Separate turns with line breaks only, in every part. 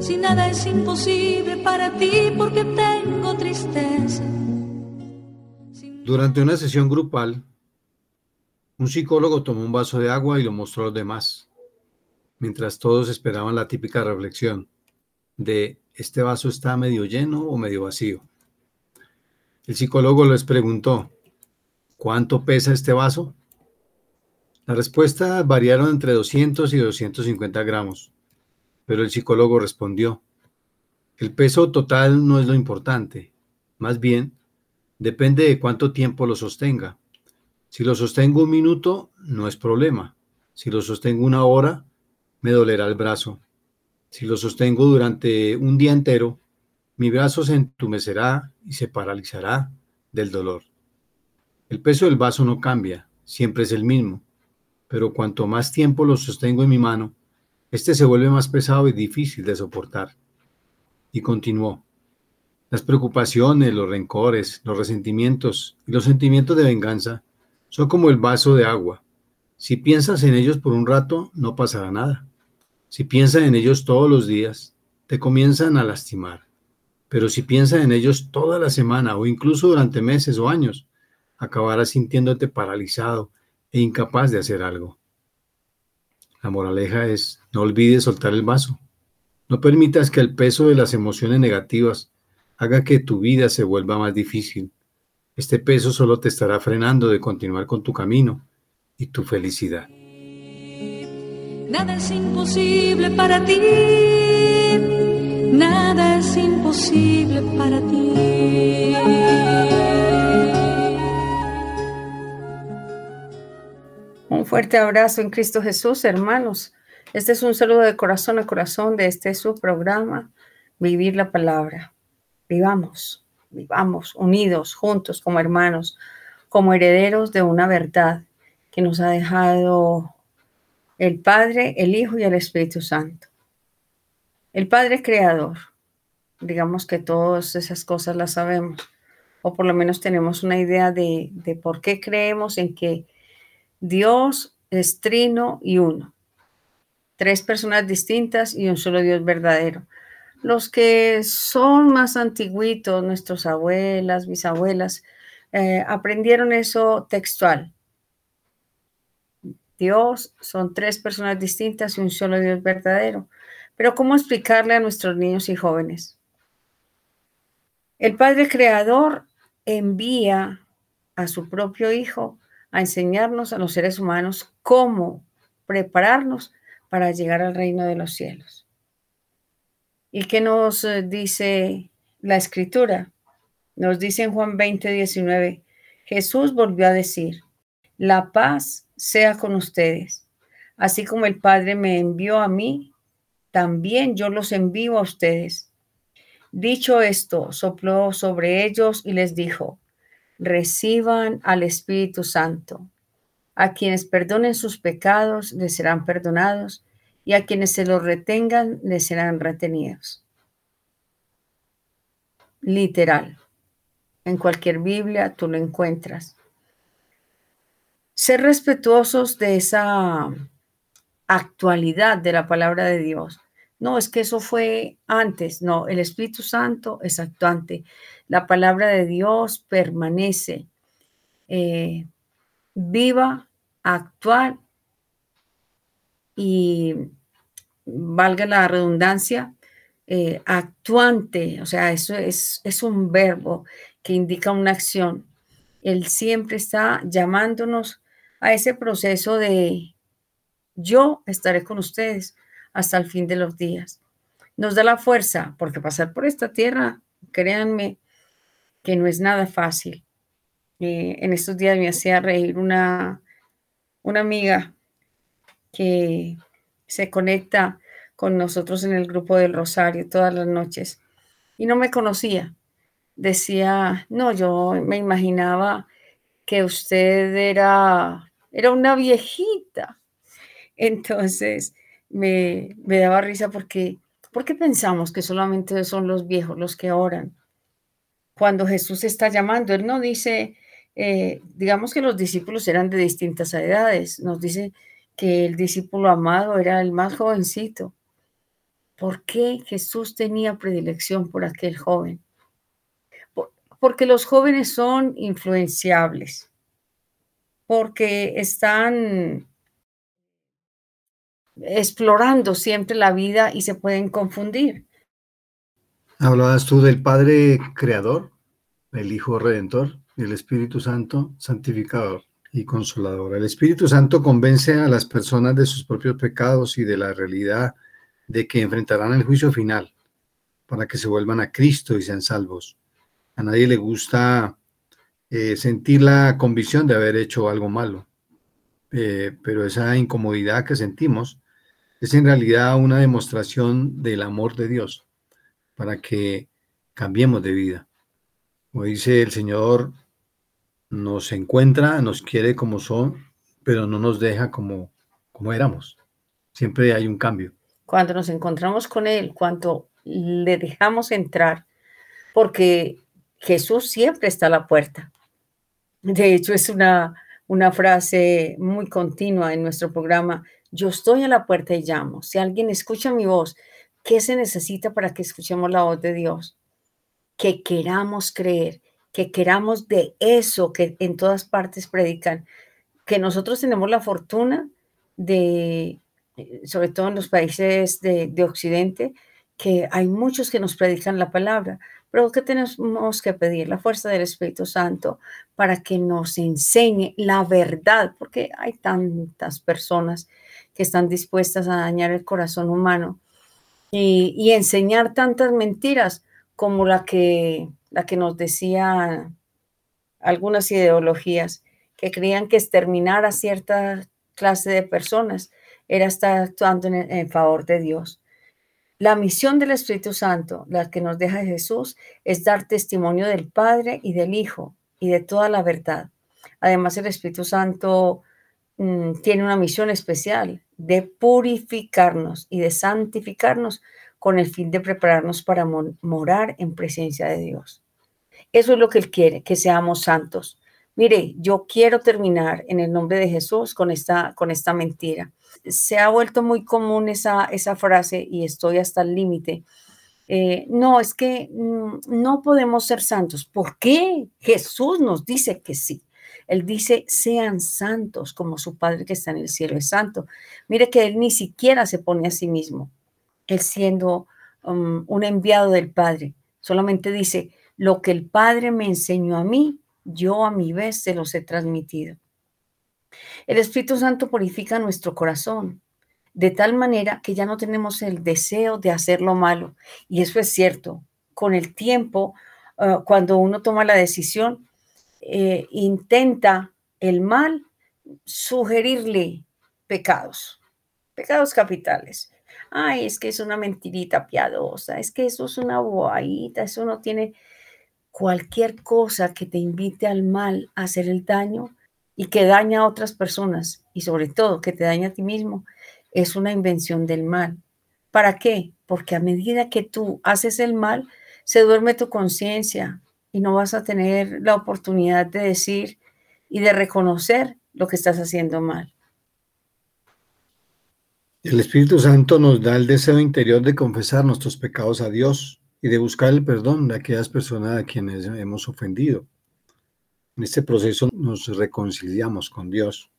Si nada es imposible para ti, porque tengo tristeza.
Durante una sesión grupal, un psicólogo tomó un vaso de agua y lo mostró a los demás, mientras todos esperaban la típica reflexión de ¿este vaso está medio lleno o medio vacío? El psicólogo les preguntó, ¿cuánto pesa este vaso? Las respuestas variaron entre 200 y 250 gramos. Pero el psicólogo respondió, el peso total no es lo importante, más bien depende de cuánto tiempo lo sostenga. Si lo sostengo un minuto, no es problema. Si lo sostengo una hora, me dolerá el brazo. Si lo sostengo durante un día entero, mi brazo se entumecerá y se paralizará del dolor. El peso del vaso no cambia, siempre es el mismo, pero cuanto más tiempo lo sostengo en mi mano, este se vuelve más pesado y difícil de soportar. Y continuó. Las preocupaciones, los rencores, los resentimientos y los sentimientos de venganza son como el vaso de agua. Si piensas en ellos por un rato, no pasará nada. Si piensas en ellos todos los días, te comienzan a lastimar. Pero si piensas en ellos toda la semana o incluso durante meses o años, acabarás sintiéndote paralizado e incapaz de hacer algo. La moraleja es, no olvides soltar el vaso. No permitas que el peso de las emociones negativas haga que tu vida se vuelva más difícil. Este peso solo te estará frenando de continuar con tu camino y tu felicidad.
Nada es imposible para ti. Nada es imposible para ti.
Fuerte abrazo en Cristo Jesús, hermanos. Este es un saludo de corazón a corazón de este su programa, Vivir la Palabra. Vivamos, vivamos unidos, juntos, como hermanos, como herederos de una verdad que nos ha dejado el Padre, el Hijo y el Espíritu Santo. El Padre Creador, digamos que todas esas cosas las sabemos, o por lo menos tenemos una idea de, de por qué creemos en que Dios es trino y uno. Tres personas distintas y un solo Dios verdadero. Los que son más antiguitos, nuestros abuelas, bisabuelas, eh, aprendieron eso textual. Dios son tres personas distintas y un solo Dios verdadero. Pero ¿cómo explicarle a nuestros niños y jóvenes? El Padre Creador envía a su propio Hijo a enseñarnos a los seres humanos cómo prepararnos para llegar al reino de los cielos. ¿Y qué nos eh, dice la escritura? Nos dice en Juan 20, 19, Jesús volvió a decir, la paz sea con ustedes. Así como el Padre me envió a mí, también yo los envío a ustedes. Dicho esto, sopló sobre ellos y les dijo, reciban al Espíritu Santo. A quienes perdonen sus pecados les serán perdonados y a quienes se los retengan les serán retenidos. Literal. En cualquier Biblia tú lo encuentras. Ser respetuosos de esa actualidad de la palabra de Dios. No, es que eso fue antes. No, el Espíritu Santo es actuante. La palabra de Dios permanece eh, viva, actual y, valga la redundancia, eh, actuante. O sea, eso es, es un verbo que indica una acción. Él siempre está llamándonos a ese proceso de yo estaré con ustedes hasta el fin de los días. Nos da la fuerza, porque pasar por esta tierra, créanme, que no es nada fácil. Eh, en estos días me hacía reír una, una amiga que se conecta con nosotros en el grupo del Rosario todas las noches y no me conocía. Decía, no, yo me imaginaba que usted era, era una viejita. Entonces me, daba risa porque, porque pensamos que solamente son los viejos los que oran. Cuando Jesús está llamando, Él no dice, eh, digamos que los discípulos eran de distintas edades, nos dice que el discípulo amado era el más jovencito. ¿Por qué Jesús tenía predilección por aquel joven? Porque los jóvenes son influenciables, porque están explorando siempre la vida y se pueden confundir.
Hablabas tú del Padre Creador, el Hijo Redentor y el Espíritu Santo Santificador y Consolador. El Espíritu Santo convence a las personas de sus propios pecados y de la realidad de que enfrentarán el juicio final para que se vuelvan a Cristo y sean salvos. A nadie le gusta eh, sentir la convicción de haber hecho algo malo, eh, pero esa incomodidad que sentimos es en realidad una demostración del amor de Dios para que cambiemos de vida. Como dice el Señor, nos encuentra, nos quiere como son, pero no nos deja como, como éramos. Siempre hay un cambio
cuando nos encontramos con Él, cuando le dejamos entrar, porque Jesús siempre está a la puerta. De hecho, es una, una frase muy continua en nuestro programa. Yo estoy a la puerta y llamo. Si alguien escucha mi voz, ¿qué se necesita para que escuchemos la voz de Dios? Que queramos creer, que queramos de eso que en todas partes predican, que nosotros tenemos la fortuna de eh, sobre todo en los países de, Occidente, que hay muchos que nos predican la palabra, pero que tenemos que pedir la fuerza del Espíritu Santo para que nos enseñe la verdad, porque hay tantas personas que están dispuestas a dañar el corazón humano y, enseñar tantas mentiras como la que, la que nos decían algunas ideologías que creían que exterminar a cierta clase de personas era estar actuando en, favor de Dios. La misión del Espíritu Santo, la que nos deja Jesús, es dar testimonio del Padre y del Hijo y de toda la verdad. Además, el Espíritu Santo mm, tiene una misión especial de purificarnos y de santificarnos con el fin de prepararnos para morar en presencia de Dios. Eso es lo que Él quiere, que seamos santos. Mire, yo quiero terminar en el nombre de Jesús con esta, con esta mentira se ha vuelto muy común esa, esa frase y estoy hasta el límite. Eh, no, es que mm, no podemos ser santos. ¿Por qué? Jesús nos dice que sí. Él dice, sean santos como su Padre que está en el cielo es santo. Mire que Él ni siquiera se pone a sí mismo, Él siendo um, un enviado del Padre. Solamente dice, lo que el Padre me enseñó a mí, yo a mi vez se los he transmitido. El Espíritu Santo purifica nuestro corazón de tal manera que ya no tenemos el deseo de hacer lo malo. Y eso es cierto. Con el tiempo, ah, cuando uno toma la decisión, eh, intenta el mal sugerirle pecados, pecados capitales. Ay, es que es una mentirita piadosa, es que eso es una bobadita, eso no tiene cualquier cosa que te invite al mal a hacer el daño, y que daña a otras personas y sobre todo que te daña a ti mismo, es una invención del mal. ¿Para qué? Porque a medida que tú haces el mal, se duerme tu conciencia y no vas a tener la oportunidad de decir y de reconocer lo que estás haciendo mal.
El Espíritu Santo nos da el deseo interior de confesar nuestros pecados a Dios y de buscar el perdón de aquellas personas a quienes hemos ofendido. En este proceso nos reconciliamos con Dios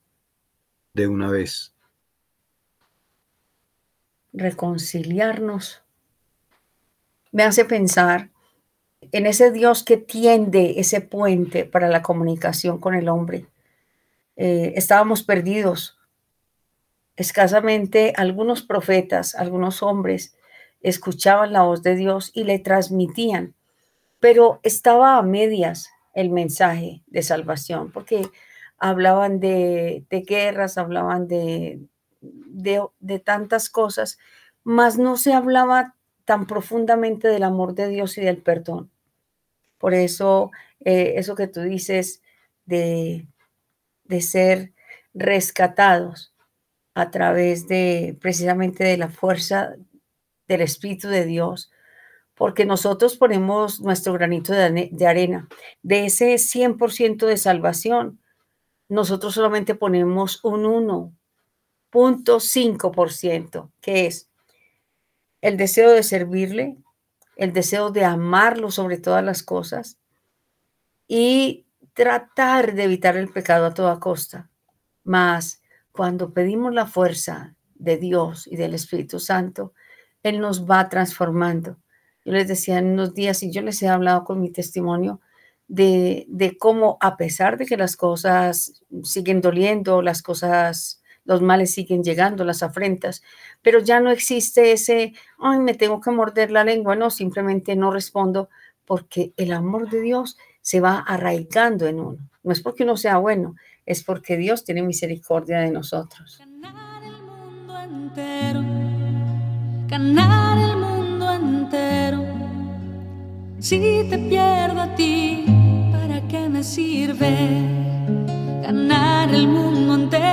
de una vez.
Reconciliarnos me hace pensar en ese Dios que tiende ese puente para la comunicación con el hombre. Eh, estábamos perdidos. Escasamente algunos profetas, algunos hombres, escuchaban la voz de Dios y le transmitían, pero estaba a medias el mensaje de salvación, porque hablaban de, guerras, hablaban de, de, tantas cosas, mas no se hablaba tan profundamente del amor de Dios y del perdón. Por eso, eh, eso que tú dices de, de ser rescatados a través de precisamente de la fuerza del Espíritu de Dios, porque nosotros ponemos nuestro granito de, arena. De ese 100% de salvación, nosotros solamente ponemos un 1.5%, que es el deseo de servirle, el deseo de amarlo sobre todas las cosas y tratar de evitar el pecado a toda costa. Mas cuando pedimos la fuerza de Dios y del Espíritu Santo, Él nos va transformando. Yo les decía en unos días y yo les he hablado con mi testimonio de, de cómo a pesar de que las cosas siguen doliendo, las cosas, los males siguen llegando, las afrentas, pero ya no existe ese, ay, me tengo que morder la lengua, no, simplemente no respondo porque el amor de Dios se va arraigando en uno. No es porque uno sea bueno, es porque Dios tiene misericordia de nosotros.
Ganar el mundo entero, ganar el mundo entero. Si te pierdo a ti, ¿para qué me sirve ganar el mundo entero?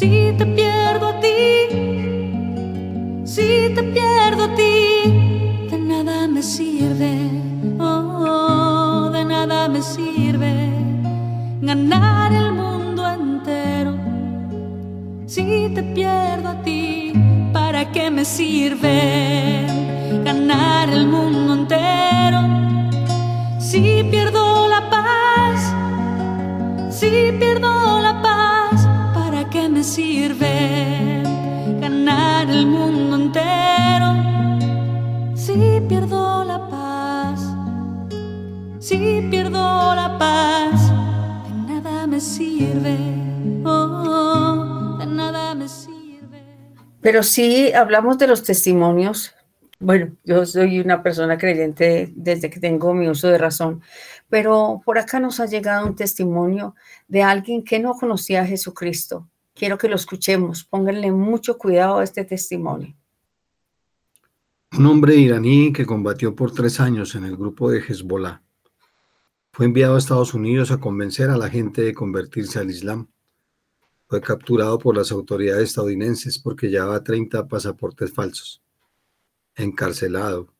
Si te pierdo a ti, si te pierdo a ti, de nada me sirve, oh, de nada me sirve ganar el mundo entero. Si te pierdo a ti, ¿para qué me sirve ganar el mundo entero? Si pierdo me sirve ganar el mundo entero? Si pierdo la paz, si pierdo la paz sirve, oh, de nada me sirve.
Pero si hablamos de los testimonios. Bueno, yo soy una persona creyente desde que tengo mi uso de razón, pero por acá nos ha llegado un testimonio de alguien que no conocía a Jesucristo. Quiero que lo escuchemos, pónganle mucho cuidado a este testimonio.
Un hombre iraní que combatió por tres años en el grupo de Hezbollah fue enviado a Estados Unidos a convencer a la gente de convertirse al Islam. Fue capturado por las autoridades estadounidenses porque llevaba 30 pasaportes falsos. Encarcelado.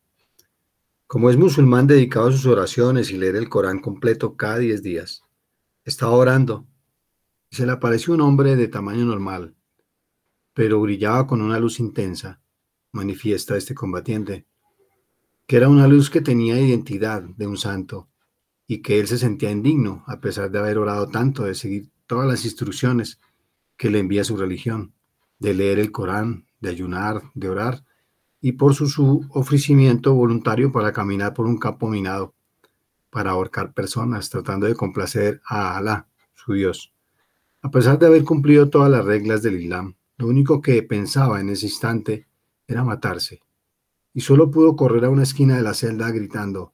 Como es musulmán dedicado a sus oraciones y leer el Corán completo cada 10 días, estaba orando se le apareció un hombre de tamaño normal, pero brillaba con una luz intensa, manifiesta este combatiente, que era una luz que tenía identidad de un santo y que él se sentía indigno, a pesar de haber orado tanto, de seguir todas las instrucciones que le envía su religión, de leer el Corán, de ayunar, de orar, y por su, ofrecimiento voluntario para caminar por un campo minado, para ahorcar personas, tratando de complacer a Alá, su Dios. A pesar de haber cumplido todas las reglas del Islam, lo único que pensaba en ese instante era matarse, y solo pudo correr a una esquina de la celda gritando,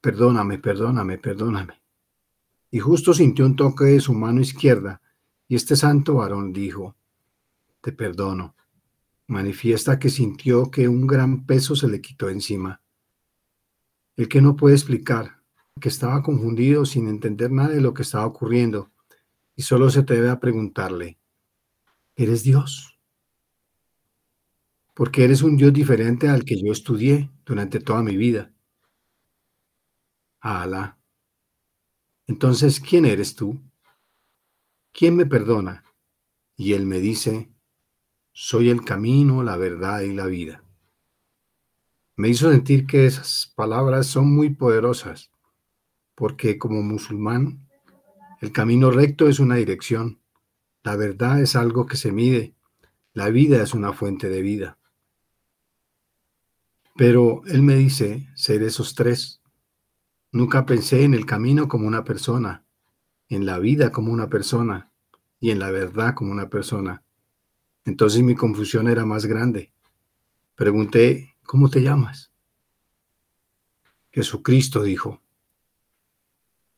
Perdóname, perdóname, perdóname. Y justo sintió un toque de su mano izquierda, y este santo varón dijo, Te perdono. Manifiesta que sintió que un gran peso se le quitó encima. El que no puede explicar, que estaba confundido sin entender nada de lo que estaba ocurriendo, y solo se atreve a preguntarle, ¿eres Dios? Porque eres un Dios diferente al que yo estudié durante toda mi vida Alá. Entonces, ¿quién eres tú? ¿Quién me perdona? Y él me dice, soy el camino, la verdad y la vida. Me hizo sentir que esas palabras son muy poderosas, porque como musulmán, el camino recto es una dirección, la verdad es algo que se mide, la vida es una fuente de vida. Pero él me dice ser esos tres, Nunca pensé en el camino como una persona, en la vida como una persona y en la verdad como una persona. Entonces mi confusión era más grande. Pregunté, ¿cómo te llamas? Jesucristo dijo.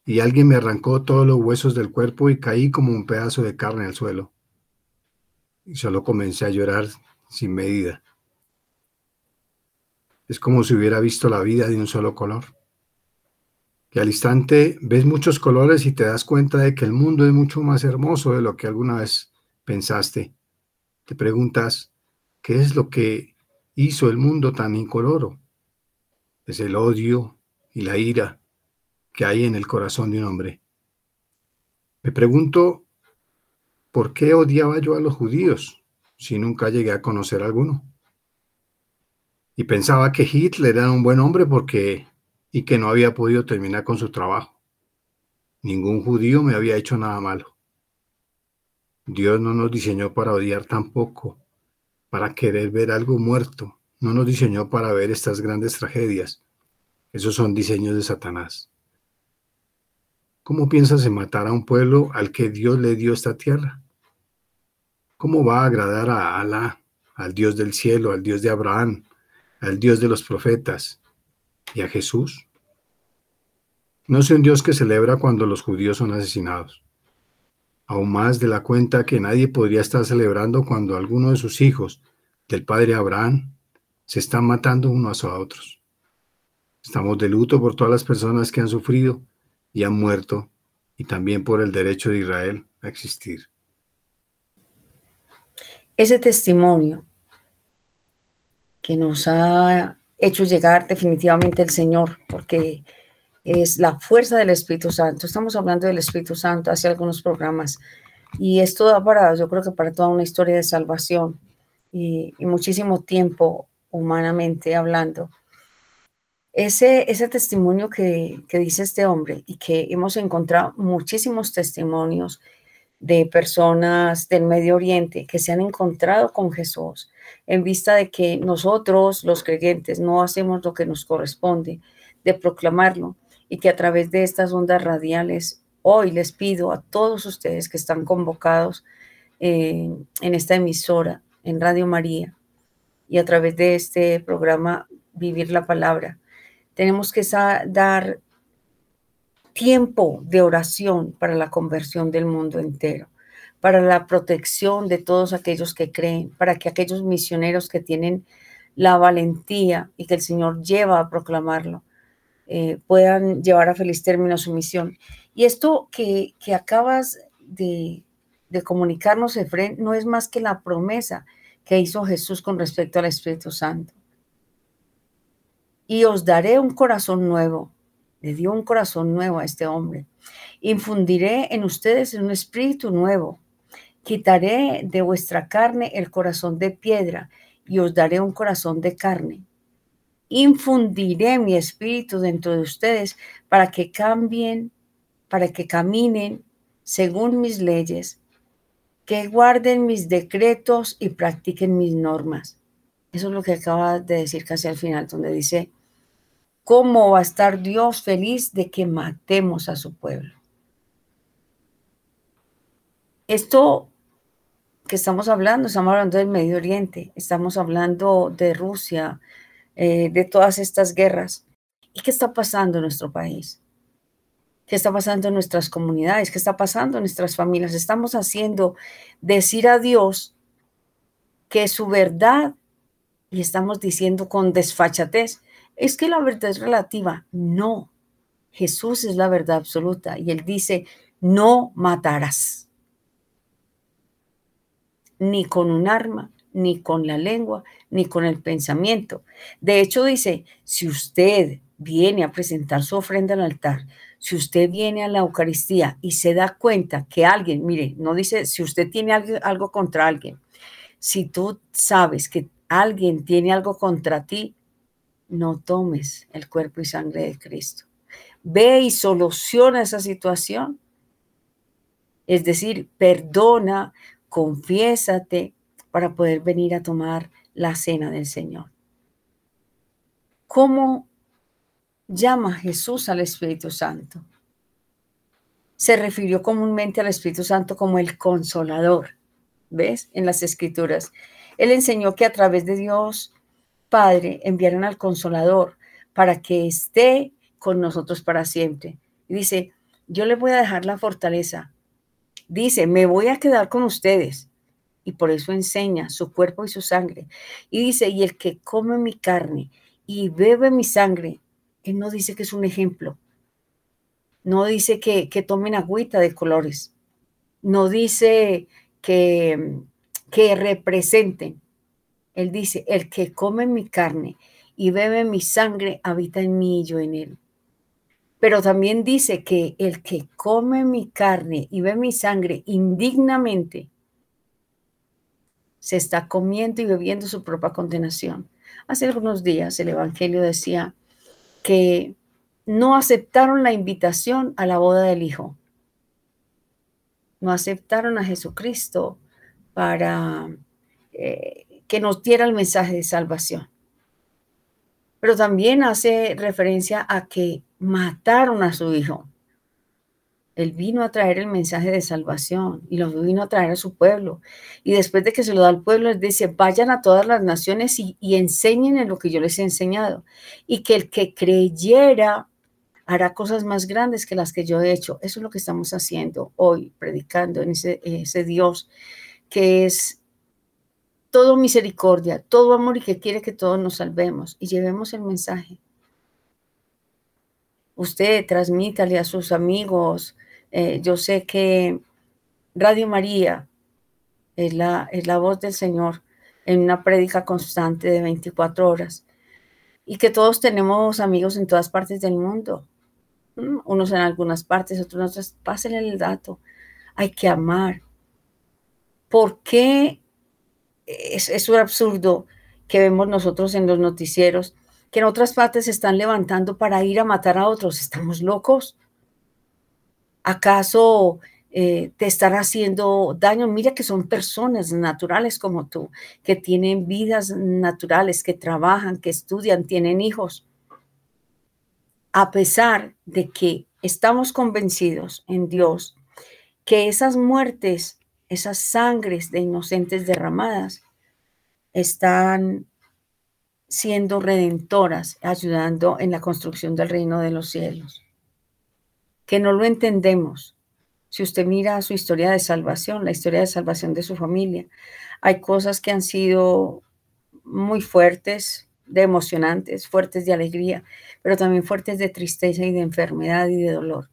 Y alguien me arrancó todos los huesos del cuerpo y caí como un pedazo de carne al suelo. Y solo comencé a llorar sin medida. Es como si hubiera visto la vida de un solo color. Y al instante ves muchos colores y te das cuenta de que el mundo es mucho más hermoso de lo que alguna vez pensaste. Te preguntas, ¿qué es lo que hizo el mundo tan incoloro? Es el odio y la ira que hay en el corazón de un hombre. Me pregunto, ¿por qué odiaba yo a los judíos si nunca llegué a conocer a alguno? Y pensaba que Hitler era un buen hombre porque y que no había podido terminar con su trabajo. Ningún judío me había hecho nada malo. Dios no nos diseñó para odiar tampoco, para querer ver algo muerto. No nos diseñó para ver estas grandes tragedias. Esos son diseños de Satanás. ¿Cómo piensas en matar a un pueblo al que Dios le dio esta tierra? ¿Cómo va a agradar a Alá, al Dios del cielo, al Dios de Abraham, al Dios de los profetas y a Jesús? No es un Dios que celebra cuando los judíos son asesinados. Aún más de la cuenta que nadie podría estar celebrando cuando alguno de sus hijos, del padre Abraham, se están matando unos a otros. Estamos de luto por todas las personas que han sufrido y han muerto, y también por el derecho de Israel a existir.
Ese testimonio que nos ha hecho llegar definitivamente el Señor, porque es la fuerza del Espíritu Santo. Estamos hablando del Espíritu Santo hace algunos programas y esto da para, yo creo que para toda una historia de salvación y, muchísimo tiempo humanamente hablando. Ese, ese testimonio que, que dice este hombre y que hemos encontrado muchísimos testimonios de personas del Medio Oriente que se han encontrado con Jesús en vista de que nosotros, los creyentes, no hacemos lo que nos corresponde de proclamarlo y que a través de estas ondas radiales, hoy les pido a todos ustedes que están convocados en esta emisora, en Radio María, y a través de este programa Vivir la Palabra, tenemos que dar tiempo de oración para la conversión del mundo entero para la protección de todos aquellos que creen, para que aquellos misioneros que tienen la valentía y que el Señor lleva a proclamarlo, eh, puedan llevar a feliz término su misión. Y esto que, acabas de, de comunicarnos, Efren, no es más que la promesa que hizo Jesús con respecto al Espíritu Santo. Y os daré un corazón nuevo. Le dio un corazón nuevo a este hombre. Infundiré en ustedes un espíritu nuevo Quitaré de vuestra carne el corazón de piedra y os daré un corazón de carne. Infundiré mi espíritu dentro de ustedes para que cambien, para que caminen según mis leyes, que guarden mis decretos y practiquen mis normas. Eso es lo que acaba de decir casi al final, donde dice, ¿cómo va a estar Dios feliz de que matemos a su pueblo? Esto que estamos hablando, estamos hablando del Medio Oriente, estamos hablando de Rusia, eh, de todas estas guerras. ¿Y qué está pasando en nuestro país? ¿Qué está pasando en nuestras comunidades? ¿Qué está pasando en nuestras familias? Estamos haciendo decir a Dios que su verdad, y estamos diciendo con desfachatez, es que la verdad es relativa. No, Jesús es la verdad absoluta y él dice, no matarás ni con un arma, ni con la lengua, ni con el pensamiento. De hecho, dice, si usted viene a presentar su ofrenda al altar, si usted viene a la Eucaristía y se da cuenta que alguien, mire, no dice si usted tiene algo, algo contra alguien, si tú sabes que alguien tiene algo contra ti, no tomes el cuerpo y sangre de Cristo. Ve y soluciona esa situación. Es decir, perdona, confiésate para poder venir a tomar la cena del Señor. ¿Cómo llama Jesús al Espíritu Santo? Se refirió comúnmente al Espíritu Santo como el consolador. ¿Ves? En las escrituras. Él enseñó que a través de Dios Padre enviaron al consolador para que esté con nosotros para siempre. Y dice, yo les voy a dejar la fortaleza. Dice, me voy a quedar con ustedes. Y por eso enseña su cuerpo y su sangre. Y dice, y el que come mi carne y bebe mi sangre, él no dice que es un ejemplo. No dice que, que tomen agüita de colores. No dice que, que representen. Él dice, el que come mi carne y bebe mi sangre habita en mí y yo en él. Pero también dice que el que come mi carne y bebe mi sangre indignamente se está comiendo y bebiendo su propia condenación. Hace algunos días el Evangelio decía que no aceptaron la invitación a la boda del Hijo. No aceptaron a Jesucristo para eh, que nos diera el mensaje de salvación pero también hace referencia a que mataron a su hijo. Él vino a traer el mensaje de salvación y lo vino a traer a su pueblo. Y después de que se lo da al pueblo, él dice, vayan a todas las naciones y, enseñen en lo que yo les he enseñado. Y que el que creyera hará cosas más grandes que las que yo he hecho. Eso es lo que estamos haciendo hoy, predicando en ese, ese Dios que es todo misericordia, todo amor y que quiere que todos nos salvemos y llevemos el mensaje. Usted transmítale a sus amigos. Eh, yo sé que Radio María es la, es la voz del Señor en una prédica constante de 24 horas y que todos tenemos amigos en todas partes del mundo. Unos en algunas partes, otros en otras. Pásenle el dato. Hay que amar. ¿Por qué es, un absurdo que vemos nosotros en los noticieros, que en otras partes se están levantando para ir a matar a otros. ¿Estamos locos? ¿Acaso eh, te están haciendo daño? Mira que son personas naturales como tú, que tienen vidas naturales, que trabajan, que estudian, tienen hijos. A pesar de que estamos convencidos en Dios que esas muertes esas sangres de inocentes derramadas están siendo redentoras, ayudando en la construcción del reino de los cielos. Que no lo entendemos. Si usted mira su historia de salvación, la historia de salvación de su familia, hay cosas que han sido muy fuertes, de emocionantes, fuertes de alegría, pero también fuertes de tristeza y de enfermedad y de dolor.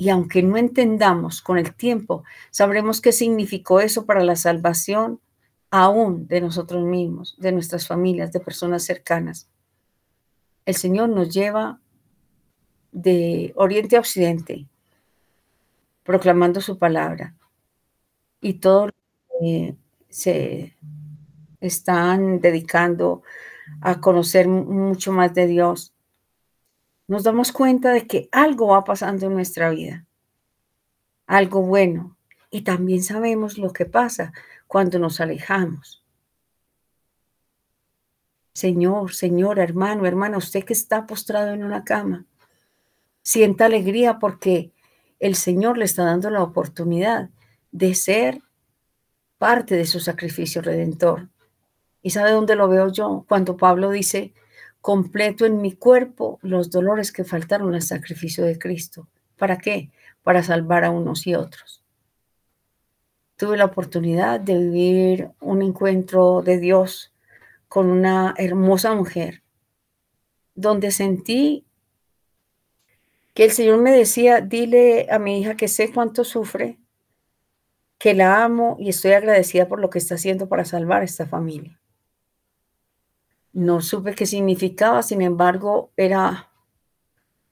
Y aunque no entendamos con el tiempo, sabremos qué significó eso para la salvación aún de nosotros mismos, de nuestras familias, de personas cercanas. El Señor nos lleva de oriente a occidente, proclamando su palabra. Y todos se están dedicando a conocer mucho más de Dios nos damos cuenta de que algo va pasando en nuestra vida, algo bueno, y también sabemos lo que pasa cuando nos alejamos. Señor, señora, hermano, hermana, usted que está postrado en una cama, sienta alegría porque el Señor le está dando la oportunidad de ser parte de su sacrificio redentor. ¿Y sabe dónde lo veo yo? Cuando Pablo dice, completo en mi cuerpo los dolores que faltaron al sacrificio de Cristo. ¿Para qué? Para salvar a unos y otros. Tuve la oportunidad de vivir un encuentro de Dios con una hermosa mujer, donde sentí que el Señor me decía, dile a mi hija que sé cuánto sufre, que la amo y estoy agradecida por lo que está haciendo para salvar a esta familia. No supe qué significaba, sin embargo, era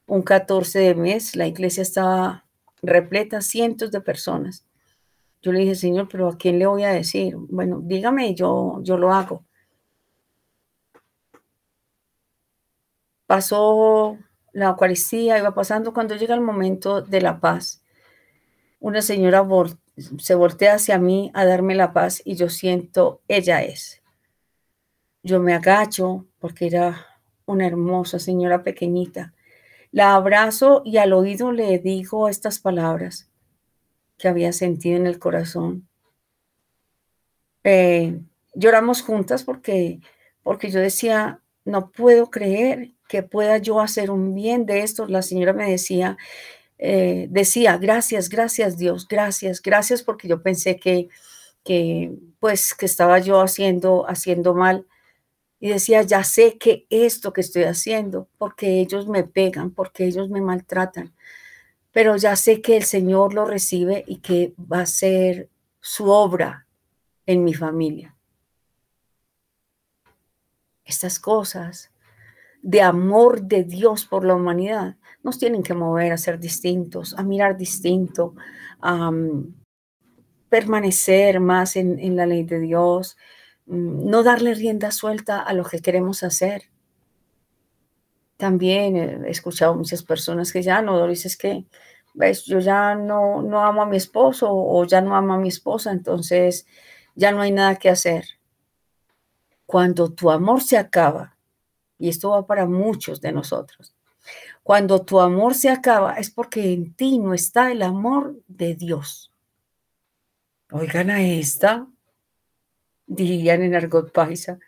un 14 de mes, la iglesia estaba repleta, cientos de personas. Yo le dije, Señor, pero ¿a quién le voy a decir? Bueno, dígame, yo, yo lo hago. Pasó la Eucaristía, iba pasando cuando llega el momento de la paz. Una señora se voltea hacia mí a darme la paz y yo siento, ella es. Yo me agacho porque era una hermosa señora pequeñita. La abrazo y al oído le digo estas palabras que había sentido en el corazón. Eh, lloramos juntas porque, porque yo decía, no puedo creer que pueda yo hacer un bien de esto. La señora me decía, eh, decía, gracias, gracias Dios, gracias, gracias porque yo pensé que, que pues que estaba yo haciendo, haciendo mal. Y decía, ya sé que esto que estoy haciendo, porque ellos me pegan, porque ellos me maltratan, pero ya sé que el Señor lo recibe y que va a ser su obra en mi familia. Estas cosas de amor de Dios por la humanidad nos tienen que mover a ser distintos, a mirar distinto, a mm, permanecer más en, la ley de Dios, no darle rienda suelta a lo que queremos hacer. También he escuchado muchas personas que ya no, Doris, que ves, yo ya no, no amo a mi esposo o ya no amo a mi esposa, entonces ya no hay nada que hacer. Cuando tu amor se acaba, y esto va para muchos de nosotros, cuando tu amor se acaba es porque en ti no está el amor de Dios. Oigan a esta, dirían en argot paisa.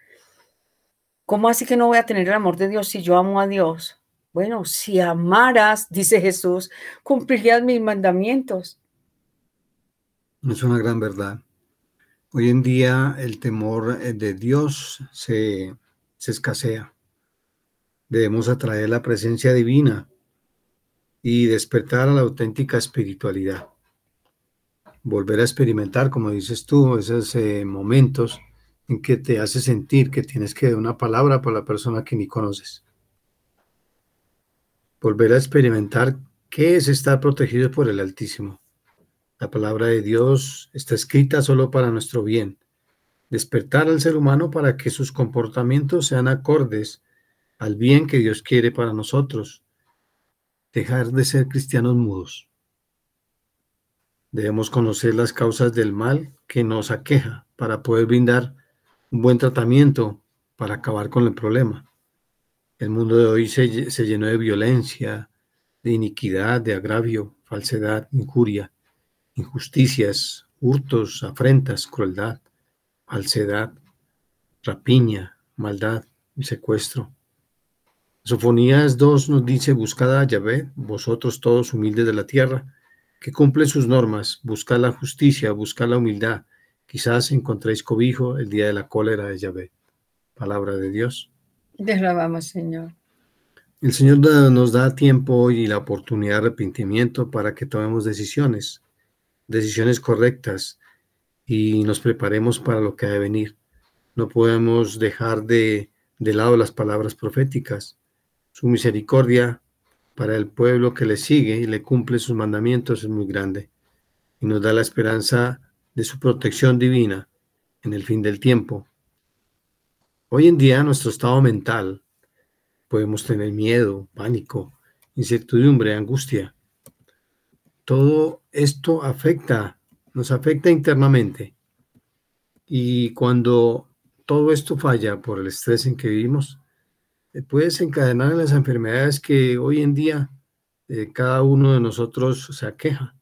¿Cómo así que no voy a tener el amor de Dios si yo amo a Dios? Bueno, si amaras, dice Jesús, cumplirías mis mandamientos.
Es una gran verdad. Hoy en día el temor eh, de Dios se, se escasea. Debemos atraer la presencia divina y despertar a la auténtica espiritualidad. Volver a experimentar, como dices tú, esos eh, momentos en que te hace sentir que tienes que dar una palabra para la persona que ni conoces. Volver a experimentar qué es estar protegido por el Altísimo. La palabra de Dios está escrita solo para nuestro bien. Despertar al ser humano para que sus comportamientos sean acordes al bien que Dios quiere para nosotros. Dejar de ser cristianos mudos. Debemos conocer las causas del mal que nos aqueja para poder brindar un buen tratamiento para acabar con el problema. El mundo de hoy se, llenó de violencia, de iniquidad, de agravio, falsedad, injuria, injusticias, hurtos, afrentas, crueldad, falsedad, rapiña, maldad y secuestro. Sofonías 2 nos dice, buscad a Yahvé, vosotros todos humildes de la tierra, que cumplen sus normas, buscad la justicia, buscad la humildad, quizás encontréis cobijo el día de la cólera de Yahvé. Palabra de Dios.
Te alabamos, Señor.
El Señor nos da tiempo y la oportunidad de arrepentimiento para que tomemos decisiones, decisiones correctas y nos preparemos para lo que ha de venir. No podemos dejar de, de lado las palabras proféticas su misericordia para el pueblo que le sigue y le cumple sus mandamientos es muy grande y nos da la esperanza de su protección divina en el fin del tiempo. Hoy en día nuestro estado mental podemos tener miedo, pánico, incertidumbre, angustia. Todo esto afecta, nos afecta internamente. Y cuando todo esto falla por el estrés en que vivimos, puede desencadenar las enfermedades que hoy en día eh, cada uno de nosotros se aqueja.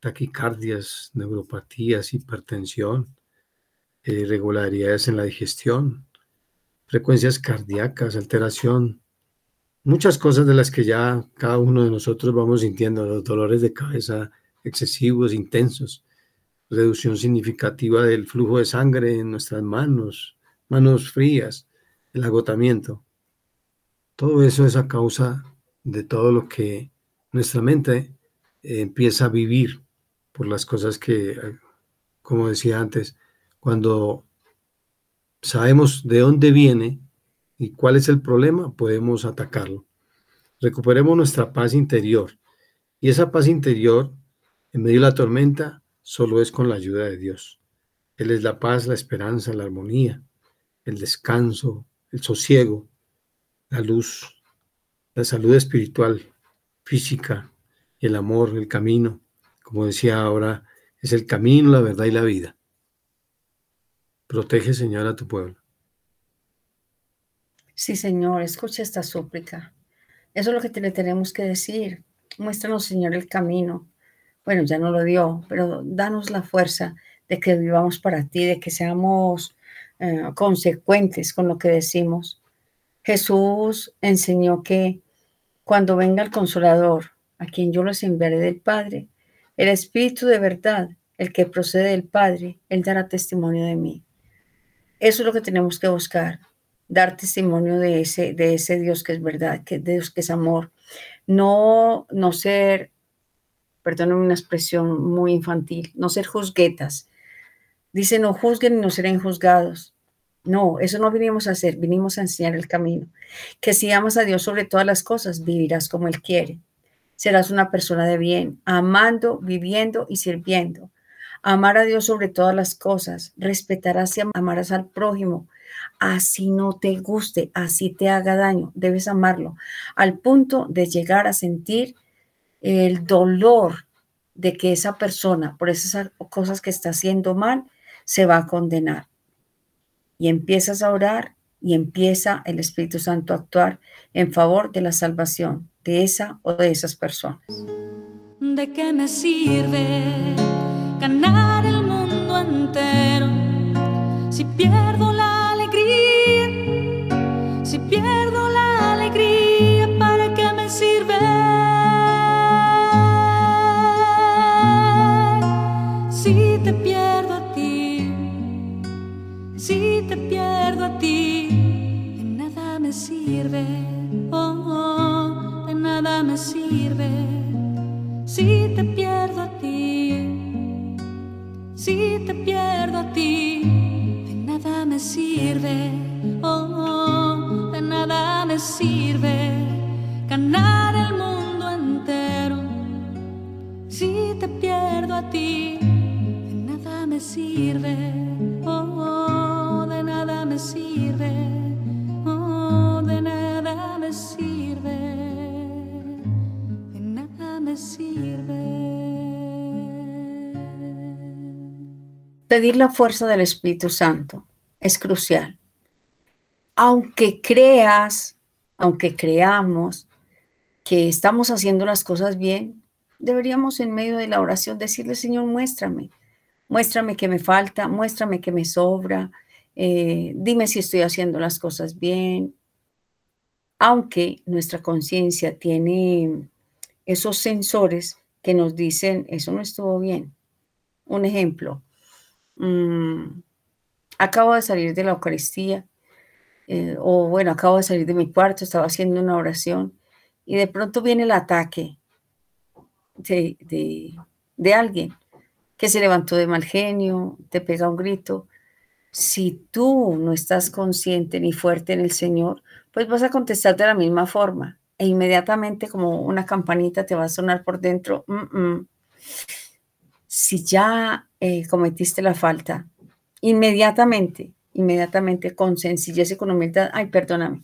Taquicardias, neuropatías, hipertensión, eh, irregularidades en la digestión, frecuencias cardíacas, alteración, muchas cosas de las que ya cada uno de nosotros vamos sintiendo, los dolores de cabeza excesivos, intensos, reducción significativa del flujo de sangre en nuestras manos, manos frías, el agotamiento. Todo eso es a causa de todo lo que nuestra mente eh, empieza a vivir por las cosas que, eh, como decía antes, cuando sabemos de dónde viene y cuál es el problema, podemos atacarlo. Recuperemos nuestra paz interior. Y esa paz interior, en medio de la tormenta, solo es con la ayuda de Dios. Él es la paz, la esperanza, la armonía, el descanso, el sosiego, la luz, la salud espiritual, física, el amor, el camino. Como decía ahora, es el camino, la verdad y la vida. Protege, Señor, a tu pueblo.
Sí, Señor, escucha esta súplica. Eso es lo que le tenemos que decir. Muéstranos, Señor, el camino. Bueno, ya no lo dio, pero danos la fuerza de que vivamos para ti, de que seamos eh, consecuentes con lo que decimos. Jesús enseñó que cuando venga el consolador, a quien yo los enviaré del Padre, el Espíritu de verdad, el que procede del Padre, Él dará testimonio de mí. Eso es lo que tenemos que buscar, dar testimonio de ese, de ese Dios que es verdad, que Dios que es amor. No, no ser, perdónenme una expresión muy infantil, no ser juzguetas. Dice, no juzguen y no serán juzgados. No, eso no vinimos a hacer, vinimos a enseñar el camino. Que si amas a Dios sobre todas las cosas, vivirás como Él quiere. Serás una persona de bien, amando, viviendo y sirviendo. Amar a Dios sobre todas las cosas, respetarás y amarás al prójimo. Así no te guste, así te haga daño, debes amarlo, al punto de llegar a sentir el dolor de que esa persona, por esas cosas que está haciendo mal, se va a condenar y empiezas a orar y empieza el Espíritu Santo a actuar en favor de la salvación de esa o de esas personas.
¿De qué me sirve ganar el mundo entero si pierdo la alegría? Si pierdo la alegría, ¿para qué me sirve? Si te pierdo sirve.
Pedir la fuerza del Espíritu Santo es crucial. Aunque creas, aunque creamos que estamos haciendo las cosas bien, deberíamos en medio de la oración decirle, Señor, muéstrame, muéstrame que me falta, muéstrame que me sobra, eh, dime si estoy haciendo las cosas bien. Aunque nuestra conciencia tiene esos sensores que nos dicen, eso no estuvo bien. Un ejemplo, mm, acabo de salir de la Eucaristía, eh, o bueno, acabo de salir de mi cuarto, estaba haciendo una oración y de pronto viene el ataque de, de, de alguien que se levantó de mal genio, te pega un grito. Si tú no estás consciente ni fuerte en el Señor, pues vas a contestar de la misma forma e inmediatamente como una campanita te va a sonar por dentro. "Mm, mm". Si ya eh, cometiste la falta, inmediatamente, inmediatamente con sencillez y con humildad, ay, perdóname,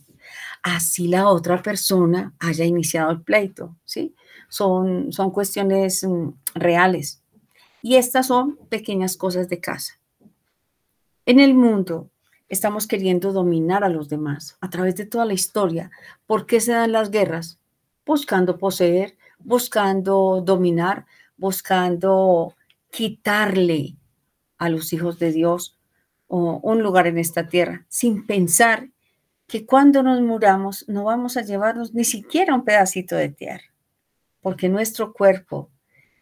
así la otra persona haya iniciado el pleito, ¿sí? Son, son cuestiones mm, reales. Y estas son pequeñas cosas de casa. En el mundo estamos queriendo dominar a los demás a través de toda la historia. ¿Por qué se dan las guerras? Buscando poseer, buscando dominar, buscando quitarle a los hijos de Dios un lugar en esta tierra, sin pensar que cuando nos muramos no vamos a llevarnos ni siquiera un pedacito de tierra, porque nuestro cuerpo,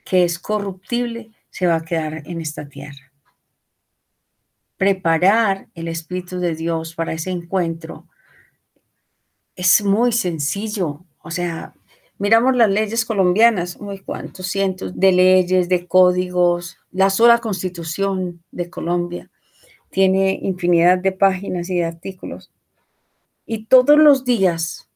que es corruptible, se va a quedar en esta tierra. Preparar el Espíritu de Dios para ese encuentro es muy sencillo. O sea, miramos las leyes colombianas, muy cuantos cientos de leyes, de códigos, la sola constitución de Colombia tiene infinidad de páginas y de artículos. Y todos los días,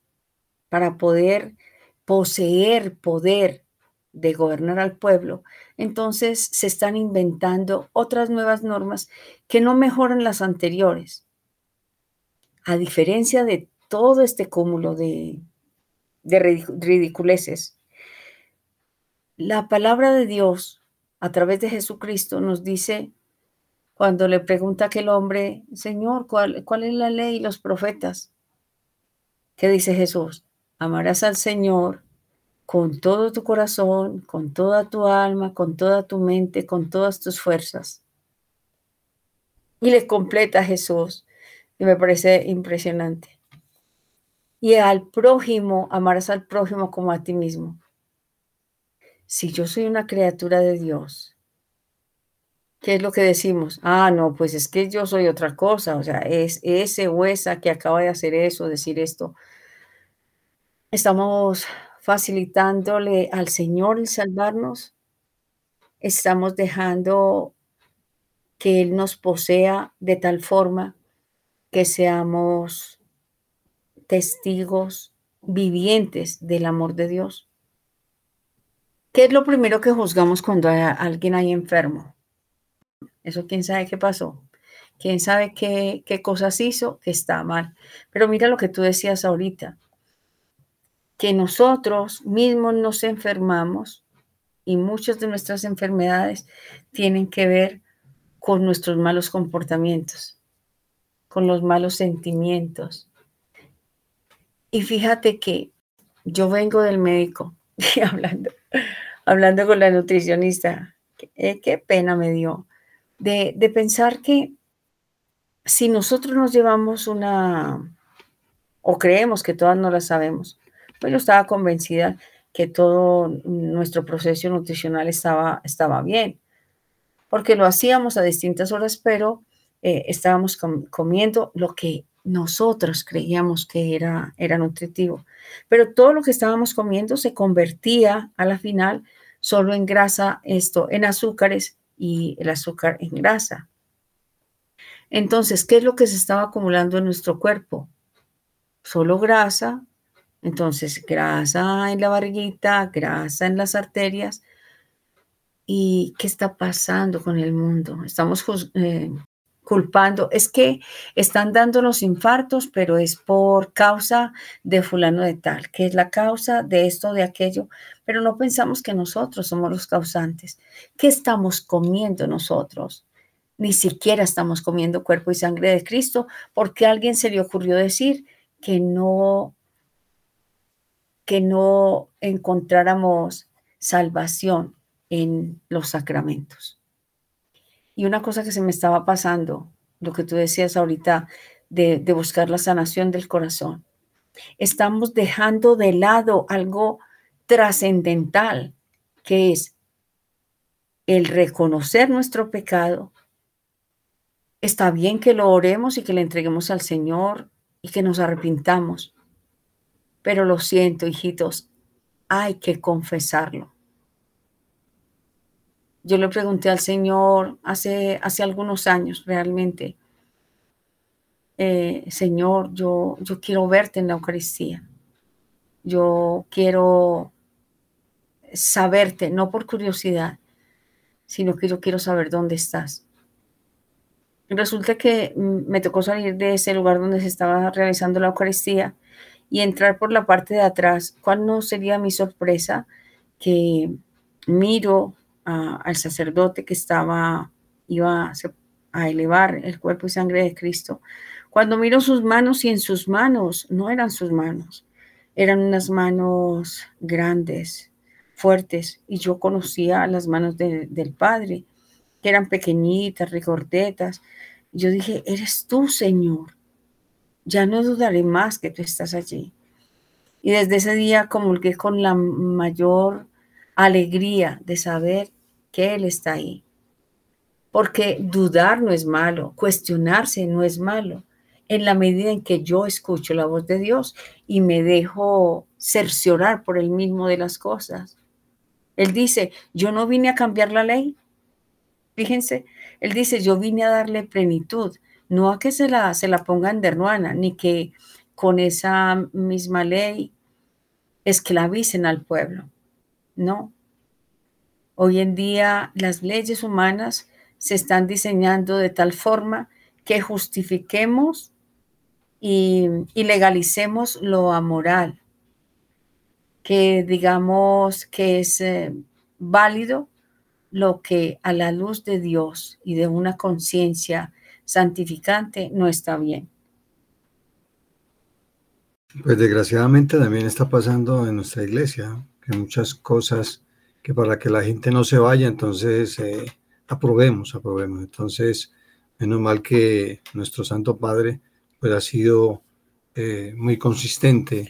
para poder poseer poder de gobernar al pueblo, entonces se están inventando otras nuevas normas que no mejoran las anteriores. A diferencia de todo este cúmulo de, de ridiculeces, la palabra de Dios a través de Jesucristo nos dice, cuando le pregunta aquel hombre, Señor, ¿cuál, ¿cuál es la ley y los profetas? ¿Qué dice Jesús? Amarás al Señor con todo tu corazón, con toda tu alma, con toda tu mente, con todas tus fuerzas. Y le completa a Jesús, y me parece impresionante. Y al prójimo, amarás al prójimo como a ti mismo. si yo soy una criatura de Dios, ¿qué es lo que decimos? Ah, no, pues es que yo soy otra cosa, o sea, es ese o esa que acaba de hacer eso, decir esto. Estamos facilitándole al Señor el salvarnos. Estamos dejando que Él nos posea de tal forma que seamos testigos vivientes del amor de Dios. ¿Qué es lo primero que juzgamos cuando hay alguien ahí enfermo? Eso quién sabe qué pasó. Quién sabe qué, qué cosas hizo que está mal. Pero mira lo que tú decías ahorita, que nosotros mismos nos enfermamos y muchas de nuestras enfermedades tienen que ver con nuestros malos comportamientos, con los malos sentimientos. Y fíjate que yo vengo del médico y hablando, hablando con la nutricionista, qué, qué pena me dio de, de pensar que si nosotros nos llevamos una, o creemos que todas no las sabemos, pues yo estaba convencida que todo nuestro proceso nutricional estaba, estaba bien porque lo hacíamos a distintas horas, pero eh, estábamos comiendo lo que nosotros creíamos que era, era nutritivo. Pero todo lo que estábamos comiendo se convertía a la final solo en grasa, esto, en azúcares y el azúcar en grasa. Entonces, ¿qué es lo que se estaba acumulando en nuestro cuerpo? Solo grasa, entonces grasa en la barriguita, grasa en las arterias, ¿Y qué está pasando con el mundo? Estamos eh, culpando. Es que están dando los infartos, pero es por causa de fulano de tal, que es la causa de esto, de aquello, pero no pensamos que nosotros somos los causantes. ¿Qué estamos comiendo nosotros? Ni siquiera estamos comiendo cuerpo y sangre de Cristo porque a alguien se le ocurrió decir que no que no encontráramos salvación en los sacramentos. Y una cosa que se me estaba pasando, lo que tú decías ahorita, de, buscar la sanación del corazón. Estamos dejando de lado algo trascendental, que es el reconocer nuestro pecado. Está bien que lo oremos y que le entreguemos al Señor y que nos arrepintamos. Pero lo siento, hijitos, hay que confesarlo. Yo le pregunté al Señor hace, hace algunos años realmente, eh, Señor, yo, yo quiero verte en la Eucaristía. Yo quiero saberte, no por curiosidad, sino que yo quiero saber dónde estás. resulta que mm, me tocó salir de ese lugar donde se estaba realizando la Eucaristía y entrar por la parte de atrás. ¿Cuál no sería mi sorpresa? Que miro al sacerdote que estaba, iba a, elevar el cuerpo y sangre de Cristo. Cuando miro sus manos y en sus manos, no eran sus manos, eran unas manos grandes, fuertes, y yo conocía las manos del Padre, que eran pequeñitas, rigordetas. Yo dije, eres tú, Señor. Ya no dudaré más que tú estás allí. Y desde ese día comulgué con la mayor alegría de saber que Él está ahí. Porque dudar no es malo, cuestionarse no es malo, en la medida en que yo escucho la voz de Dios y me dejo cerciorar por el mismo de las cosas. Él dice, yo no vine a cambiar la ley. Fíjense, él dice, yo vine a darle plenitud, no a que se la, se la pongan de hermana, ni que con esa misma ley esclavicen al pueblo. No, Hoy en día las leyes humanas se están diseñando de tal forma que justifiquemos y, legalicemos lo amoral, que digamos que es eh, válido lo que a la luz de Dios y de una conciencia santificante no está bien.
Pues desgraciadamente también está pasando en nuestra iglesia, que muchas cosas que para que la gente no se vaya, entonces eh, aprobemos, aprobemos. Entonces, menos mal que nuestro Santo Padre pues ha sido eh, muy consistente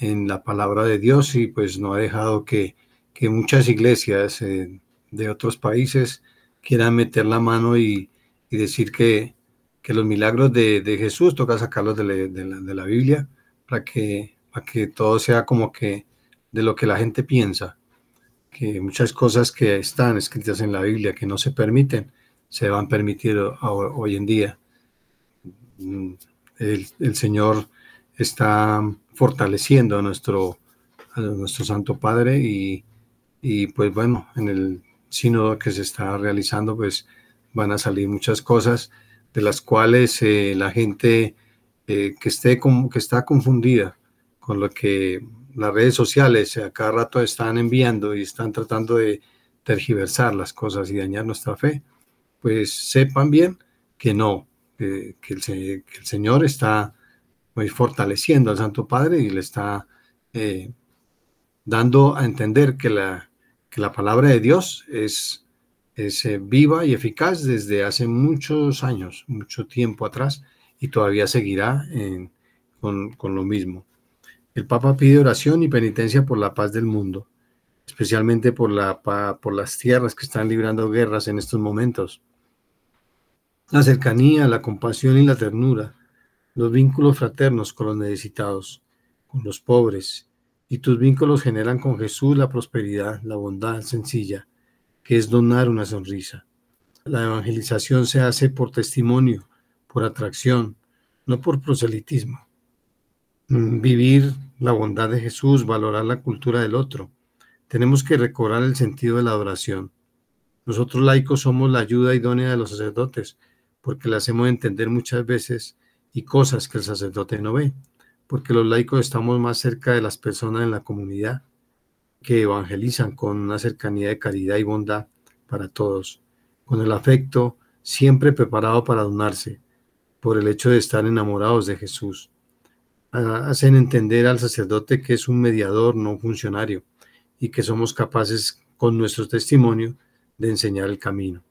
en la palabra de Dios y pues no ha dejado que que muchas iglesias eh, de otros países quieran meter la mano y, decir que, los milagros de, Jesús toca sacarlos de la, Biblia para que, para que todo sea como que de lo que la gente piensa, que muchas cosas que están escritas en la Biblia que no se permiten, se van a permitir hoy en día. Mm, el, Señor está fortaleciendo a nuestro, nuestro Santo Padre y, y pues bueno, en el sínodo que se está realizando, pues van a salir muchas cosas de las cuales eh, la gente eh, que, esté como, que está confundida con lo que las redes sociales a cada rato están enviando y están tratando de tergiversar las cosas y dañar nuestra fe, pues sepan bien que no, que, el, Señor está muy fortaleciendo al Santo Padre y le está eh, dando a entender que la, que la palabra de Dios es, es eh, viva y eficaz desde hace muchos años, mucho tiempo atrás, y todavía seguirá con, con lo mismo. El Papa pide oración y penitencia por la paz del mundo, especialmente por, la, por las tierras que están librando guerras en estos momentos. La cercanía, la compasión y la ternura, los vínculos fraternos con los necesitados, con los pobres y tus vínculos generan con Jesús la prosperidad, la bondad sencilla, que es donar una sonrisa. La evangelización se hace por testimonio, por atracción, no por proselitismo. Mm, vivir la bondad de Jesús, valorar la cultura del otro. Tenemos que recobrar el sentido de la adoración. Nosotros laicos somos la ayuda idónea de los sacerdotes, porque le hacemos entender muchas veces y cosas que el sacerdote no ve porque los laicos estamos más cerca de las personas en la comunidad que evangelizan con una cercanía de caridad y bondad para todos, con el afecto siempre preparado para donarse, por el hecho de estar enamorados de Jesús. Hacen entender al sacerdote que es un mediador, no un funcionario, y que somos capaces con nuestro testimonio de enseñar el camino.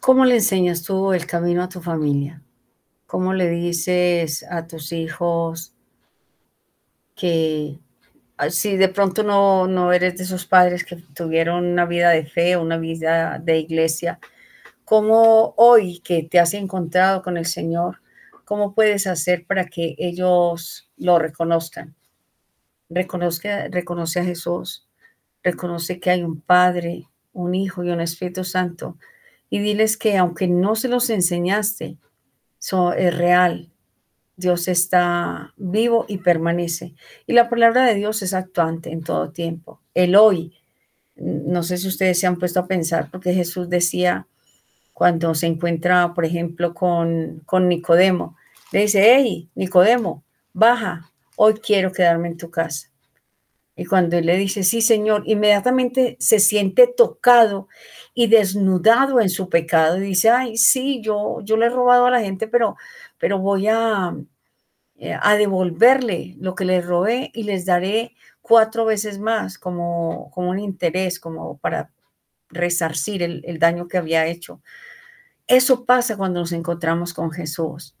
¿Cómo le enseñas tú el camino a tu familia? ¿Cómo le dices a tus hijos que ah, si de pronto no, no eres de esos padres que tuvieron una vida de fe, una vida de iglesia, cómo hoy que te has encontrado con el Señor, cómo puedes hacer para que ellos lo reconozcan? Reconozca, reconoce a Jesús, reconoce que hay un Padre, un Hijo y un Espíritu Santo, y diles que aunque no se los enseñaste, es real. Dios está vivo y permanece. Y la palabra de Dios es actuante en todo tiempo. El hoy, no sé si ustedes se han puesto a pensar, porque Jesús decía cuando se encuentra, por ejemplo, con, con Nicodemo, le dice, hey, Nicodemo, baja, hoy quiero quedarme en tu casa. Y cuando él le dice, sí, Señor, inmediatamente se siente tocado y desnudado en su pecado y dice, ay, sí, yo, yo le he robado a la gente, pero, pero voy a, eh, a devolverle lo que les robé y les daré cuatro veces más como, como un interés, como para resarcir el, el daño que había hecho. Eso pasa cuando nos encontramos con Jesús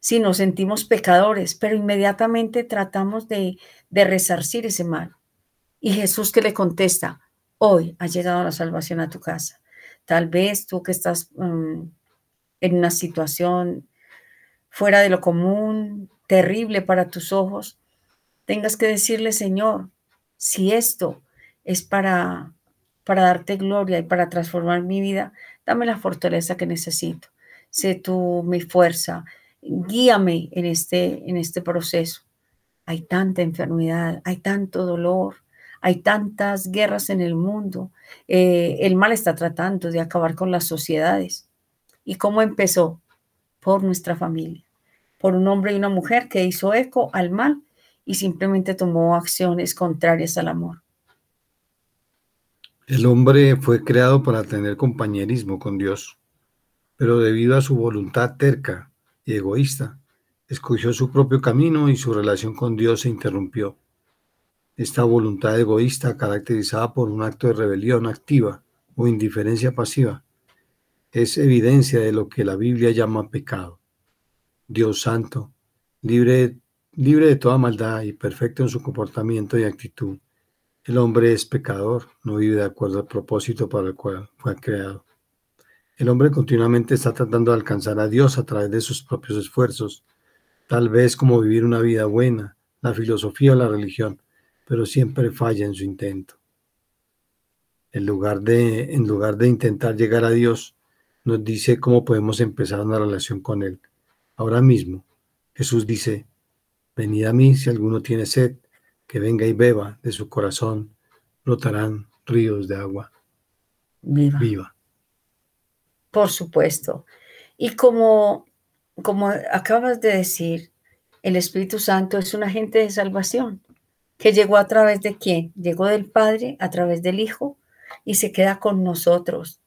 si nos sentimos pecadores, pero inmediatamente tratamos de, resarcir ese mal. Y Jesús que le contesta, hoy ha llegado la salvación a tu casa. Tal vez tú que estás mm, en una situación fuera de lo común, terrible para tus ojos, tengas que decirle, Señor, si esto es para, para darte gloria y para transformar mi vida, dame la fortaleza que necesito. Sé tú mi fuerza, guíame en este, en este proceso. Hay tanta enfermedad, hay tanto dolor, hay tantas guerras en el mundo. Eh, el mal está tratando de acabar con las sociedades. ¿Y cómo empezó? Por nuestra familia, por un hombre y una mujer que hizo eco al mal y simplemente tomó acciones contrarias al amor.
El hombre fue creado para tener compañerismo con Dios, pero debido a su voluntad terca egoísta. Escogió su propio camino y su relación con Dios se interrumpió. Esta voluntad egoísta, caracterizada por un acto de rebelión activa o indiferencia pasiva, es evidencia de lo que la Biblia llama pecado. Dios santo, libre, libre de toda maldad y perfecto en su comportamiento y actitud, El hombre es pecador, no vive de acuerdo al propósito para el cual fue creado. El hombre continuamente está tratando de alcanzar a Dios a través de sus propios esfuerzos, tal vez como vivir una vida buena, la filosofía o la religión, pero siempre falla en su intento. En lugar de, en lugar de intentar llegar a Dios, nos dice cómo podemos empezar una relación con Él. Ahora mismo, Jesús dice, venid a mí si alguno tiene sed, que venga y beba de su corazón, brotarán ríos de agua
Viva.
viva.
Por supuesto. Y como, como acabas de decir, el Espíritu Santo es un agente de salvación que llegó a través de quién? Llegó del Padre a través del Hijo y se queda con nosotros.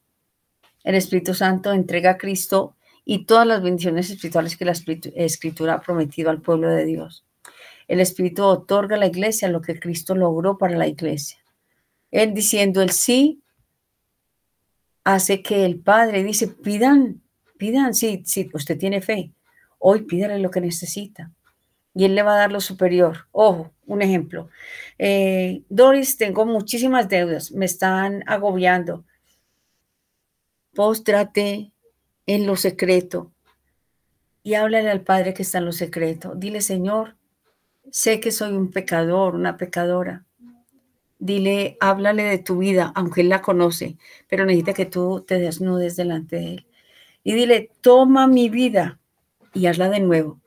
El Espíritu Santo entrega a Cristo y todas las bendiciones espirituales que la Escritura ha prometido al pueblo de Dios. El Espíritu otorga a la iglesia lo que Cristo logró para la iglesia. Él diciendo el sí hace que el Padre dice, pidan, pidan, sí, sí, usted tiene fe, hoy pídale lo que necesita. Y Él le va a dar lo superior. Ojo, un ejemplo. Eh, Doris, tengo muchísimas deudas, me están agobiando. Póstrate en lo secreto y háblale al Padre que está en lo secreto. Dile, Señor, sé que soy un pecador, una pecadora. Dile, háblale de tu vida, aunque Él la conoce, pero necesita que tú te desnudes delante de Él. Y dile, toma mi vida y hazla de nuevo.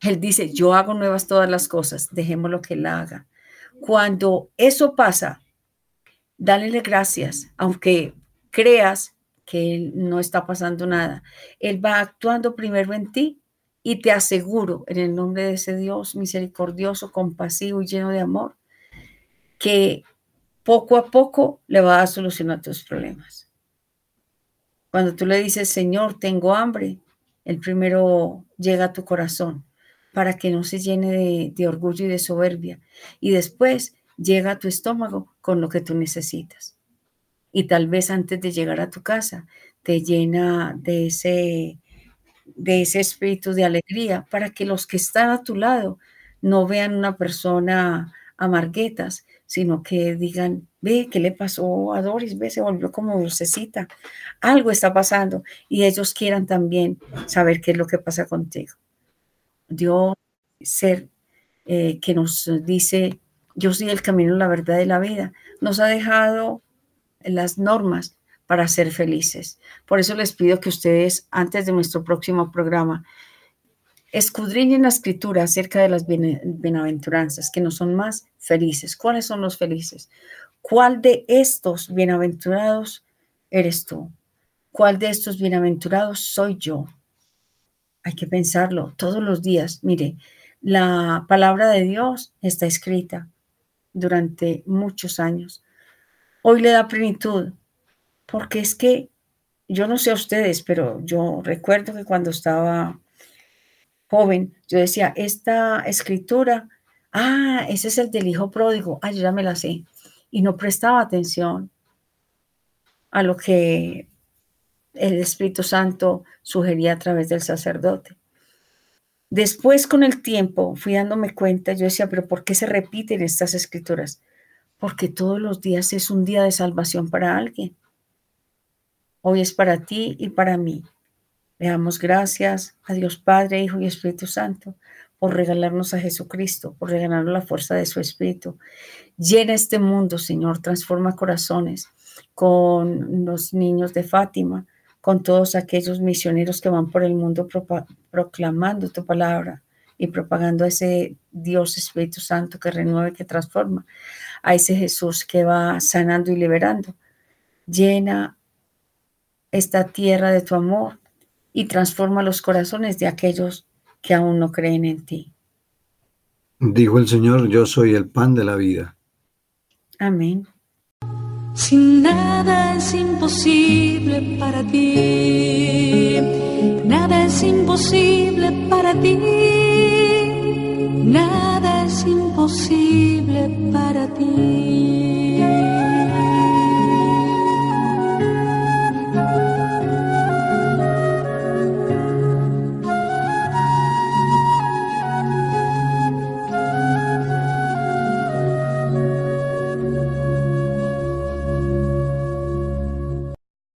Él dice, yo hago nuevas todas las cosas, dejemos lo que Él haga. Cuando eso pasa, dale gracias, aunque creas que Él no está pasando nada. Él va actuando primero en ti y te aseguro, en el nombre de ese Dios misericordioso, compasivo y lleno de amor, que poco a poco le va a solucionar tus problemas. Cuando tú le dices, Señor, tengo hambre, el primero llega a tu corazón para que no se llene de, orgullo y de soberbia. Y después llega a tu estómago con lo que tú necesitas. Y tal vez antes de llegar a tu casa te llena de ese, de ese espíritu de alegría para que los que están a tu lado no vean una persona amarguetas, sino que digan, ve, ¿qué le pasó a Doris? Ve, se volvió como dulcecita. Algo está pasando y ellos quieran también saber qué es lo que pasa contigo. Dios, ser eh, que nos dice, yo soy el camino, la verdad y la vida, nos ha dejado las normas para ser felices. Por eso les pido que ustedes, antes de nuestro próximo programa, escudriñen la escritura acerca de las bien- bienaventuranzas, que no son más felices. ¿Cuáles son los felices? ¿Cuál de estos bienaventurados eres tú? ¿Cuál de estos bienaventurados soy yo? Hay que pensarlo todos los días. Mire, la palabra de Dios está escrita durante muchos años. Hoy le da plenitud, porque es que yo no sé a ustedes, pero yo recuerdo que cuando estaba joven, yo decía, esta escritura, ah, ese es el del hijo pródigo, ah, yo ya me la sé, y no prestaba atención a lo que el Espíritu Santo sugería a través del sacerdote. Después, con el tiempo, fui dándome cuenta, yo decía, pero ¿por qué se repiten estas escrituras? Porque todos los días es un día de salvación para alguien. Hoy es para ti y para mí. Le damos gracias a Dios Padre, Hijo y Espíritu Santo por regalarnos a Jesucristo, por regalarnos la fuerza de su Espíritu. Llena este mundo, Señor, transforma corazones con los niños de Fátima, con todos aquellos misioneros que van por el mundo proclamando tu palabra y propagando a ese Dios Espíritu Santo que renueva que transforma, a ese Jesús que va sanando y liberando. Llena esta tierra de tu amor y transforma los corazones de aquellos que aún no creen en ti.
Dijo el Señor, yo soy el pan de la vida.
Amén.
Sin nada es imposible para ti. Nada es imposible para ti. Nada es imposible para ti.